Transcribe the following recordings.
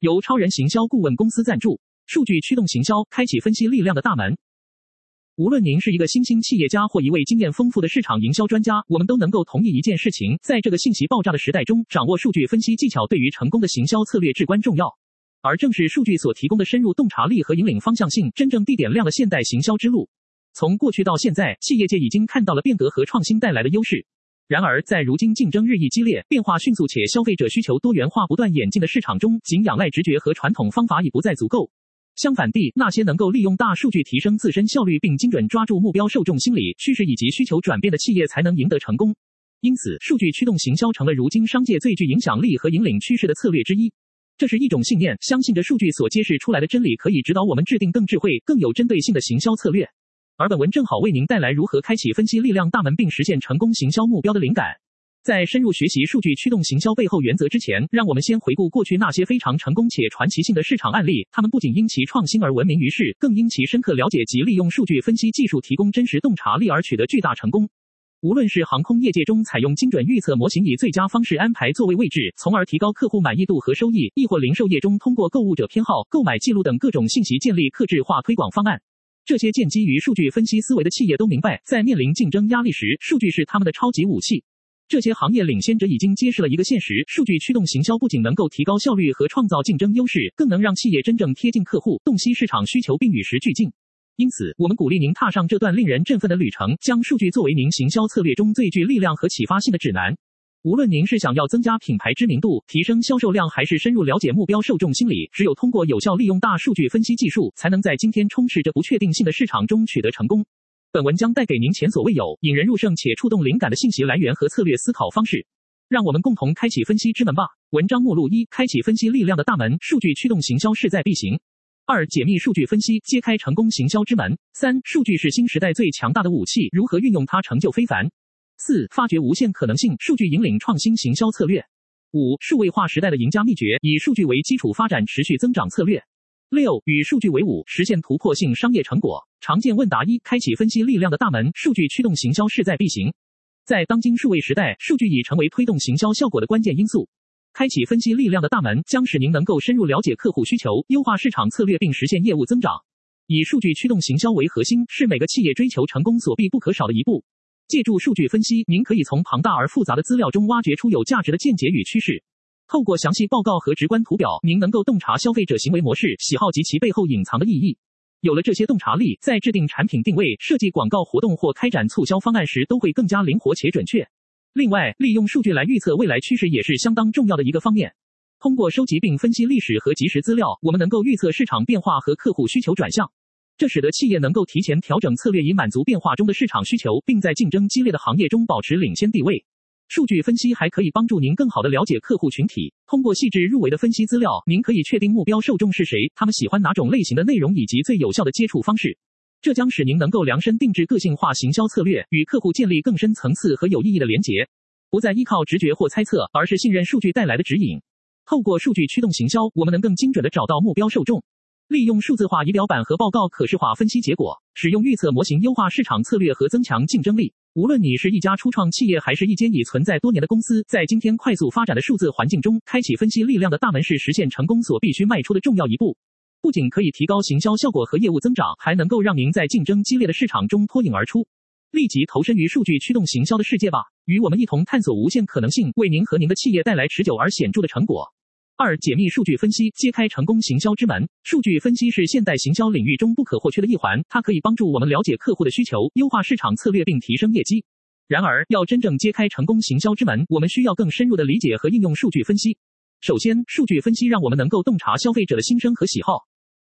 由超人行销顾问公司赞助，数据驱动行销，开启分析力量的大门。无论您是一个新兴企业家或一位经验丰富的市场营销专家，我们都能够同意一件事情：在这个信息爆炸的时代中，掌握数据分析技巧对于成功的行销策略至关重要。而正是数据所提供的深入洞察力和引领方向性，真正地点亮了现代行销之路。从过去到现在，企业界已经看到了变革和创新带来的优势。然而，在如今竞争日益激烈、变化迅速且消费者需求多元化不断演进的市场中，仅仰赖直觉和传统方法已不再足够。相反地，那些能够利用大数据提升自身效率并精准抓住目标受众心理趋势以及需求转变的企业才能赢得成功。因此，数据驱动行销成了如今商界最具影响力和引领趋势的策略之一。这是一种信念，相信着数据所揭示出来的真理可以指导我们制定更智慧、更有针对性的行销策略。而本文正好为您带来如何开启分析力量大门并实现成功行销目标的灵感。在深入学习数据驱动行销背后原则之前，让我们先回顾过去那些非常成功且传奇性的市场案例。他们不仅因其创新而闻名于世，更因其深刻了解及利用数据分析技术提供真实洞察力而取得巨大成功。无论是航空业界中采用精准预测模型以最佳方式安排座位位置，从而提高客户满意度和收益，亦或零售业中通过购物者偏好、购买记录等各种信息建立客制化推广方案，这些建基于数据分析思维的企业都明白，在面临竞争压力时，数据是他们的超级武器。这些行业领先者已经揭示了一个现实：数据驱动行销不仅能够提高效率和创造竞争优势，更能让企业真正贴近客户，洞悉市场需求并与时俱进。因此，我们鼓励您踏上这段令人振奋的旅程，将数据作为您行销策略中最具力量和启发性的指南。无论您是想要增加品牌知名度、提升销售量，还是深入了解目标受众心理，只有通过有效利用大数据分析技术，才能在今天充斥着不确定性的市场中取得成功。本文将带给您前所未有、引人入胜且触动灵感的信息来源和策略思考方式，让我们共同开启分析之门吧。文章目录：一、开启分析力量的大门，数据驱动行销势在必行；二、解密数据分析，揭开成功行销之门；三、数据是新时代最强大的武器，如何运用它成就非凡；四、发掘无限可能性，数据引领创新行销策略；五、数位化时代的赢家秘诀，以数据为基础发展持续增长策略。六、与数据为伍，实现突破性商业成果。常见问答一：开启分析力量的大门，数据驱动行销势在必行。在当今数位时代，数据已成为推动行销效果的关键因素。开启分析力量的大门，将使您能够深入了解客户需求，优化市场策略，并实现业务增长。以数据驱动行销为核心，是每个企业追求成功所必不可少的一步。借助数据分析，您可以从庞大而复杂的资料中挖掘出有价值的见解与趋势。透过详细报告和直观图表，您能够洞察消费者行为模式、喜好及其背后隐藏的意义。有了这些洞察力，在制定产品定位、设计广告活动或开展促销方案时，都会更加灵活且准确。另外，利用数据来预测未来趋势也是相当重要的一个方面。通过收集并分析历史和即时资料，我们能够预测市场变化和客户需求转向，这使得企业能够提前调整策略，以满足变化中的市场需求，并在竞争激烈的行业中保持领先地位。数据分析还可以帮助您更好地了解客户群体。通过细致入微的分析资料，您可以确定目标受众是谁，他们喜欢哪种类型的内容，以及最有效的接触方式。这将使您能够量身定制个性化行销策略，与客户建立更深层次和有意义的连结。不再依靠直觉或猜测，而是信任数据带来的指引。透过数据驱动行销，我们能更精准地找到目标受众。利用数字化仪表板和报告可视化分析结果，使用预测模型优化市场策略和增强竞争力。无论你是一家初创企业，还是一间已存在多年的公司，在今天快速发展的数字环境中，开启分析力量的大门是实现成功所必须迈出的重要一步。不仅可以提高行销效果和业务增长，还能够让您在竞争激烈的市场中脱颖而出。立即投身于数据驱动行销的世界吧，与我们一同探索无限可能性，为您和您的企业带来持久而显著的成果。二、解密数据分析，揭开成功行销之门。数据分析是现代行销领域中不可或缺的一环，它可以帮助我们了解客户的需求，优化市场策略，并提升业绩。然而，要真正揭开成功行销之门，我们需要更深入的理解和应用数据分析。首先，数据分析让我们能够洞察消费者的心声和喜好。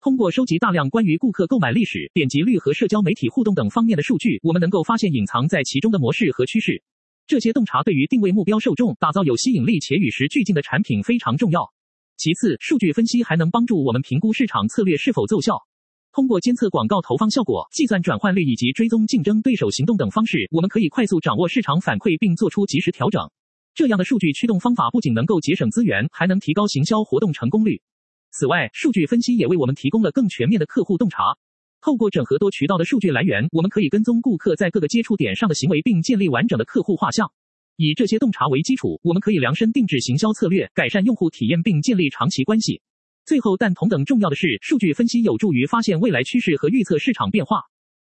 通过收集大量关于顾客购买历史、点击率和社交媒体互动等方面的数据，我们能够发现隐藏在其中的模式和趋势。这些洞察对于定位目标受众、打造有吸引力且与时俱进的产品非常重要。其次，数据分析还能帮助我们评估市场策略是否奏效。通过监测广告投放效果、计算转换率以及追踪竞争对手行动等方式，我们可以快速掌握市场反馈并做出及时调整。这样的数据驱动方法不仅能够节省资源，还能提高行销活动成功率。此外，数据分析也为我们提供了更全面的客户洞察。透过整合多渠道的数据来源，我们可以跟踪顾客在各个接触点上的行为，并建立完整的客户画像。以这些洞察为基础，我们可以量身定制行销策略，改善用户体验并建立长期关系。最后，但同等重要的是，数据分析有助于发现未来趋势和预测市场变化。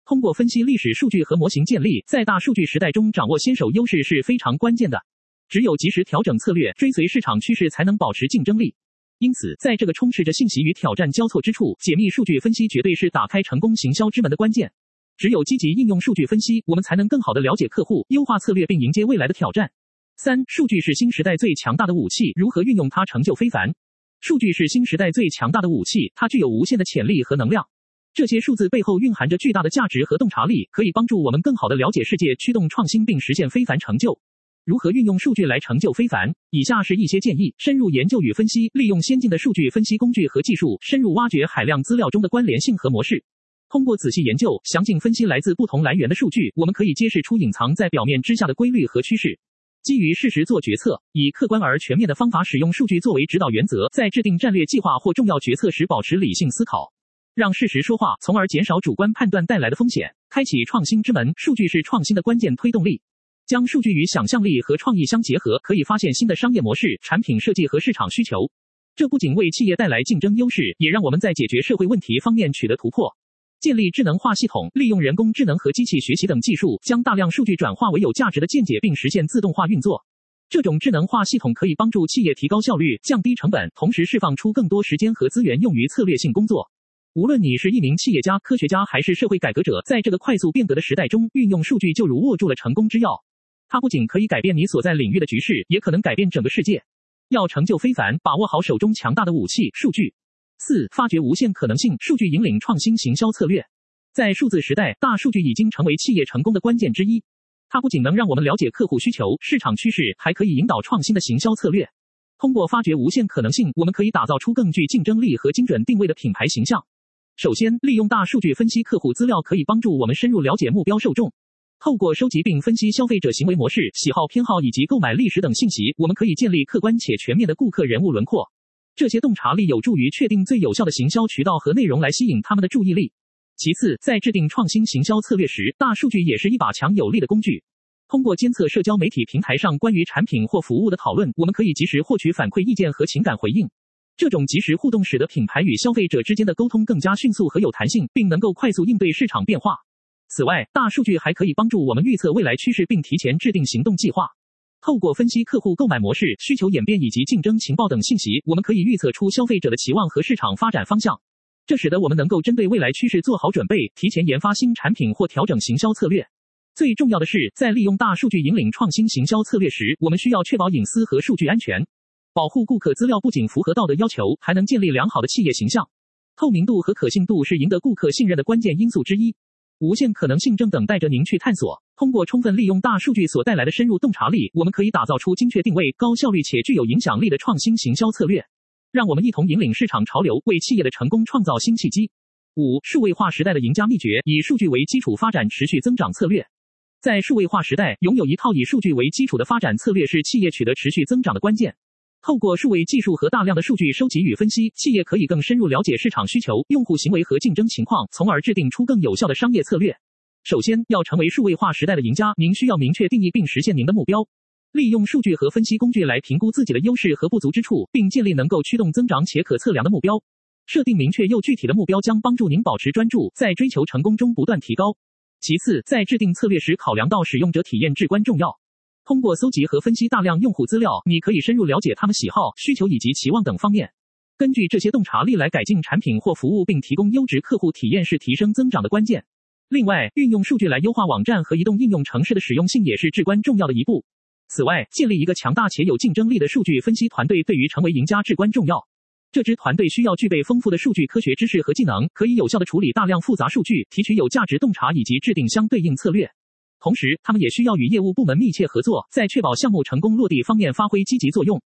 通过分析历史数据和模型建立，在大数据时代中掌握先手优势是非常关键的。只有及时调整策略，追随市场趋势，才能保持竞争力。因此，在这个充斥着信息与挑战交错之处，解密数据分析绝对是打开成功行销之门的关键。只有积极应用数据分析，我们才能更好地了解客户，优化策略，并迎接未来的挑战。三、数据是新时代最强大的武器，如何运用它成就非凡？数据是新时代最强大的武器，它具有无限的潜力和能量。这些数字背后蕴含着巨大的价值和洞察力，可以帮助我们更好地了解世界，驱动创新并实现非凡成就。如何运用数据来成就非凡？以下是一些建议：深入研究与分析，利用先进的数据分析工具和技术，深入挖掘海量资料中的关联性和模式。通过仔细研究、详尽分析来自不同来源的数据，我们可以揭示出隐藏在表面之下的规律和趋势。基于事实做决策，以客观而全面的方法使用数据作为指导原则，在制定战略计划或重要决策时保持理性思考。让事实说话，从而减少主观判断带来的风险，开启创新之门。数据是创新的关键推动力。将数据与想象力和创意相结合，可以发现新的商业模式、产品设计和市场需求。这不仅为企业带来竞争优势，也让我们在解决社会问题方面取得突破。建立智能化系统，利用人工智能和机器学习等技术，将大量数据转化为有价值的见解，并实现自动化运作。这种智能化系统可以帮助企业提高效率、降低成本，同时释放出更多时间和资源用于策略性工作。无论你是一名企业家、科学家还是社会改革者，在这个快速变革的时代中，运用数据就如握住了成功之钥。它不仅可以改变你所在领域的局势，也可能改变整个世界。要成就非凡，把握好手中强大的武器——数据。四、发掘无限可能性，数据引领创新行销策略。在数字时代，大数据已经成为企业成功的关键之一。它不仅能让我们了解客户需求、市场趋势，还可以引导创新的行销策略。通过发掘无限可能性，我们可以打造出更具竞争力和精准定位的品牌形象。首先，利用大数据分析客户资料可以帮助我们深入了解目标受众。透过收集并分析消费者行为模式、喜好偏好以及购买历史等信息，我们可以建立客观且全面的顾客人物轮廓。这些洞察力有助于确定最有效的行销渠道和内容来吸引他们的注意力。其次，在制定创新行销策略时，大数据也是一把强有力的工具。通过监测社交媒体平台上关于产品或服务的讨论，我们可以及时获取反馈意见和情感回应。这种即时互动使得品牌与消费者之间的沟通更加迅速和有弹性，并能够快速应对市场变化。此外，大数据还可以帮助我们预测未来趋势，并提前制定行动计划。透过分析客户购买模式、需求演变以及竞争情报等信息，我们可以预测出消费者的期望和市场发展方向。这使得我们能够针对未来趋势做好准备，提前研发新产品或调整行销策略。最重要的是，在利用大数据引领创新行销策略时，我们需要确保隐私和数据安全。保护顾客资料不仅符合道德要求，还能建立良好的企业形象。透明度和可信度是赢得顾客信任的关键因素之一。无限可能性正等待着您去探索。通过充分利用大数据所带来的深入洞察力，我们可以打造出精确定位、高效率且具有影响力的创新行销策略。让我们一同引领市场潮流，为企业的成功创造新契机。五、数位化时代的赢家秘诀：以数据为基础发展持续增长策略。在数位化时代，拥有一套以数据为基础的发展策略是企业取得持续增长的关键。透过数位技术和大量的数据收集与分析，企业可以更深入了解市场需求、用户行为和竞争情况，从而制定出更有效的商业策略。首先，要成为数位化时代的赢家，您需要明确定义并实现您的目标。利用数据和分析工具来评估自己的优势和不足之处，并建立能够驱动增长且可测量的目标。设定明确又具体的目标将帮助您保持专注，在追求成功中不断提高。其次，在制定策略时，考量到使用者体验至关重要。通过搜集和分析大量用户资料，你可以深入了解他们喜好、需求以及期望等方面。根据这些洞察力来改进产品或服务，并提供优质客户体验是提升增长的关键。另外，运用数据来优化网站和移动应用城市的实用性也是至关重要的一步。此外，建立一个强大且有竞争力的数据分析团队对于成为赢家至关重要。这支团队需要具备丰富的数据科学知识和技能，可以有效地处理大量复杂数据，提取有价值洞察以及制定相对应策略。同时，他们也需要与业务部门密切合作，在确保项目成功落地方面发挥积极作用。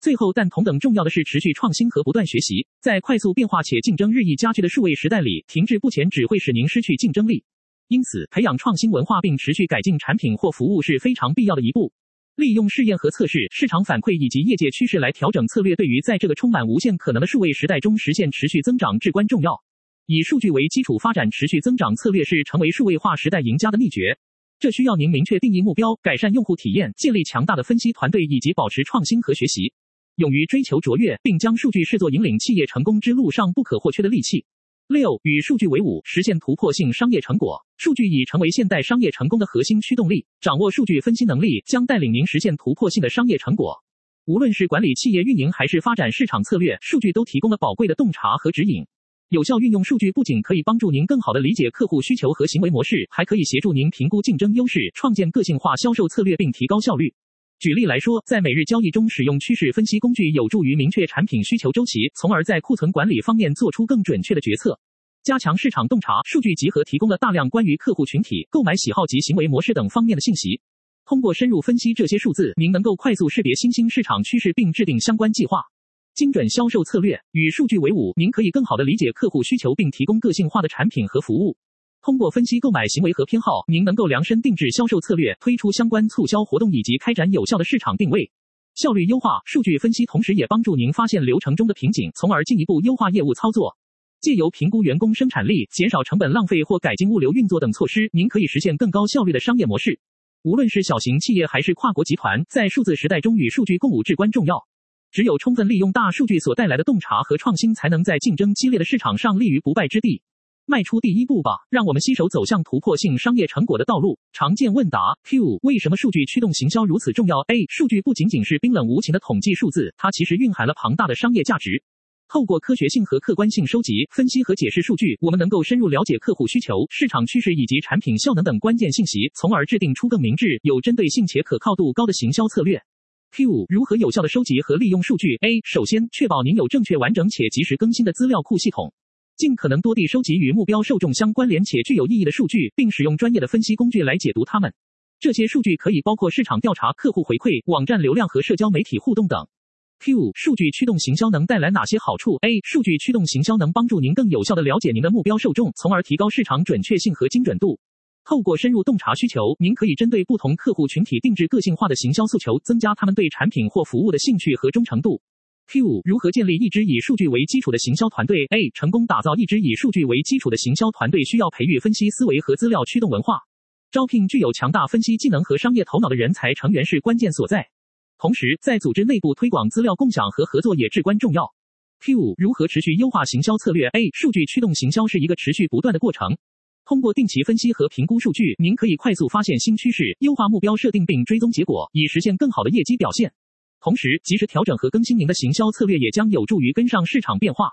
最后，但同等重要的是持续创新和不断学习。在快速变化且竞争日益加剧的数位时代里，停滞不前只会使您失去竞争力。因此，培养创新文化并持续改进产品或服务是非常必要的一步。利用试验和测试、市场反馈以及业界趋势来调整策略，对于在这个充满无限可能的数位时代中实现持续增长至关重要。以数据为基础发展持续增长策略是成为数位化时代赢家的秘诀。这需要您明确定义目标，改善用户体验，建立强大的分析团队，以及保持创新和学习。勇于追求卓越，并将数据视作引领企业成功之路上不可或缺的利器。六、与数据为伍，实现突破性商业成果。数据已成为现代商业成功的核心驱动力，掌握数据分析能力将带领您实现突破性的商业成果。无论是管理企业运营还是发展市场策略，数据都提供了宝贵的洞察和指引。有效运用数据不仅可以帮助您更好地理解客户需求和行为模式，还可以协助您评估竞争优势，创建个性化销售策略并提高效率。举例来说，在每日交易中使用趋势分析工具，有助于明确产品需求周期，从而在库存管理方面做出更准确的决策。加强市场洞察，数据集合提供了大量关于客户群体、购买喜好及行为模式等方面的信息。通过深入分析这些数字，您能够快速识别新兴市场趋势并制定相关计划。精准销售策略，与数据为伍，您可以更好地理解客户需求并提供个性化的产品和服务。通过分析购买行为和偏好，您能够量身定制销售策略，推出相关促销活动以及开展有效的市场定位。效率优化，数据分析同时也帮助您发现流程中的瓶颈，从而进一步优化业务操作。借由评估员工生产力、减少成本浪费或改进物流运作等措施，您可以实现更高效率的商业模式。无论是小型企业还是跨国集团，在数字时代中与数据共舞至关重要。只有充分利用大数据所带来的洞察和创新，才能在竞争激烈的市场上立于不败之地。迈出第一步吧，让我们携手走向突破性商业成果的道路。常见问答 Q：为什么数据驱动行销如此重要？A：数据不仅仅是冰冷无情的统计数字，它其实蕴含了庞大的商业价值。透过科学性和客观性收集、分析和解释数据，我们能够深入了解客户需求、市场趋势以及产品效能等关键信息，从而制定出更明智、有针对性且可靠度高的行销策略。Q 如何有效地收集和利用数据？A. 首先，确保您有正确、完整且及时更新的资料库系统，尽可能多地收集与目标受众相关联且具有意义的数据，并使用专业的分析工具来解读它们。这些数据可以包括市场调查、客户回馈、网站流量和社交媒体互动等。Q 数据驱动行销能带来哪些好处？A. 数据驱动行销能帮助您更有效地了解您的目标受众，从而提高市场准确性和精准度。透过深入洞察需求，您可以针对不同客户群体定制个性化的行销诉求，增加他们对产品或服务的兴趣和忠诚度。Q 五如何建立一支以数据为基础的行销团队？A. 成功打造一支以数据为基础的行销团队，需要培育分析思维和资料驱动文化。招聘具有强大分析技能和商业头脑的人才成员是关键所在。同时，在组织内部推广资料共享和合作也至关重要。Q 五如何持续优化行销策略？A. 数据驱动行销是一个持续不断的过程。通过定期分析和评估数据，您可以快速发现新趋势，优化目标设定并追踪结果，以实现更好的业绩表现。同时，及时调整和更新您的行销策略，也将有助于跟上市场变化。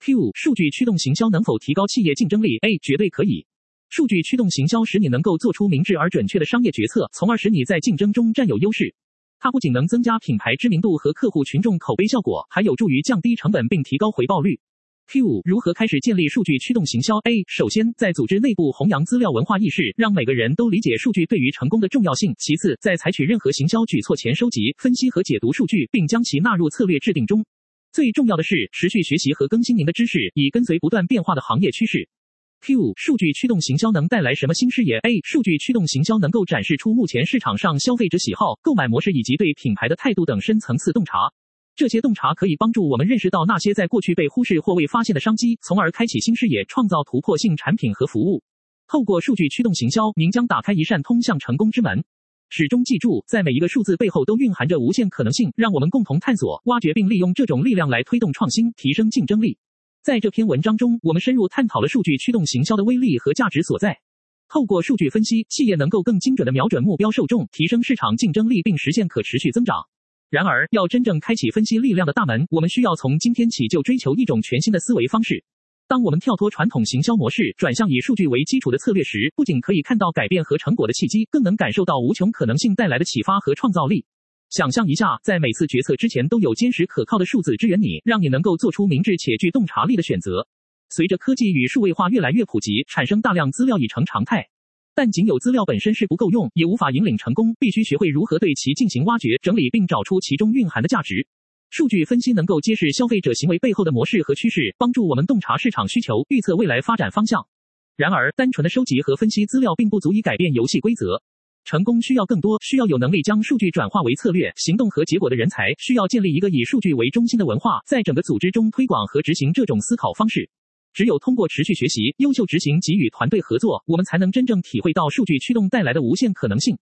Q 数据驱动行销能否提高企业竞争力？A. 绝对可以。数据驱动行销使你能够做出明智而准确的商业决策，从而使你在竞争中占有优势。它不仅能增加品牌知名度和客户群众口碑效果，还有助于降低成本并提高回报率。Q 如何开始建立数据驱动行销？A 首先，在组织内部弘扬资料文化意识，让每个人都理解数据对于成功的重要性。其次，在采取任何行销举措前，收集、分析和解读数据，并将其纳入策略制定中。最重要的是，持续学习和更新您的知识，以跟随不断变化的行业趋势。Q 数据驱动行销能带来什么新视野？A 数据驱动行销能够展示出目前市场上消费者喜好、购买模式以及对品牌的态度等深层次洞察。这些洞察可以帮助我们认识到那些在过去被忽视或未发现的商机，从而开启新视野，创造突破性产品和服务。透过数据驱动行销，您将打开一扇通向成功之门。始终记住，在每一个数字背后都蕴含着无限可能性。让我们共同探索、挖掘并利用这种力量来推动创新，提升竞争力。在这篇文章中，我们深入探讨了数据驱动行销的威力和价值所在。透过数据分析，企业能够更精准地瞄准目标受众，提升市场竞争力，并实现可持续增长。然而，要真正开启分析力量的大门，我们需要从今天起就追求一种全新的思维方式。当我们跳脱传统行销模式，转向以数据为基础的策略时，不仅可以看到改变和成果的契机，更能感受到无穷可能性带来的启发和创造力。想象一下，在每次决策之前都有坚实可靠的数字支援你，让你能够做出明智且具洞察力的选择。随着科技与数位化越来越普及，产生大量资料已成常态。但仅有资料本身是不够用，也无法引领成功，必须学会如何对其进行挖掘、整理，并找出其中蕴含的价值。数据分析能够揭示消费者行为背后的模式和趋势，帮助我们洞察市场需求，预测未来发展方向。然而，单纯的收集和分析资料并不足以改变游戏规则。成功需要更多，需要有能力将数据转化为策略、行动和结果的人才，需要建立一个以数据为中心的文化，在整个组织中推广和执行这种思考方式。只有通过持续学习、优秀执行及与团队合作，我们才能真正体会到数据驱动带来的无限可能性。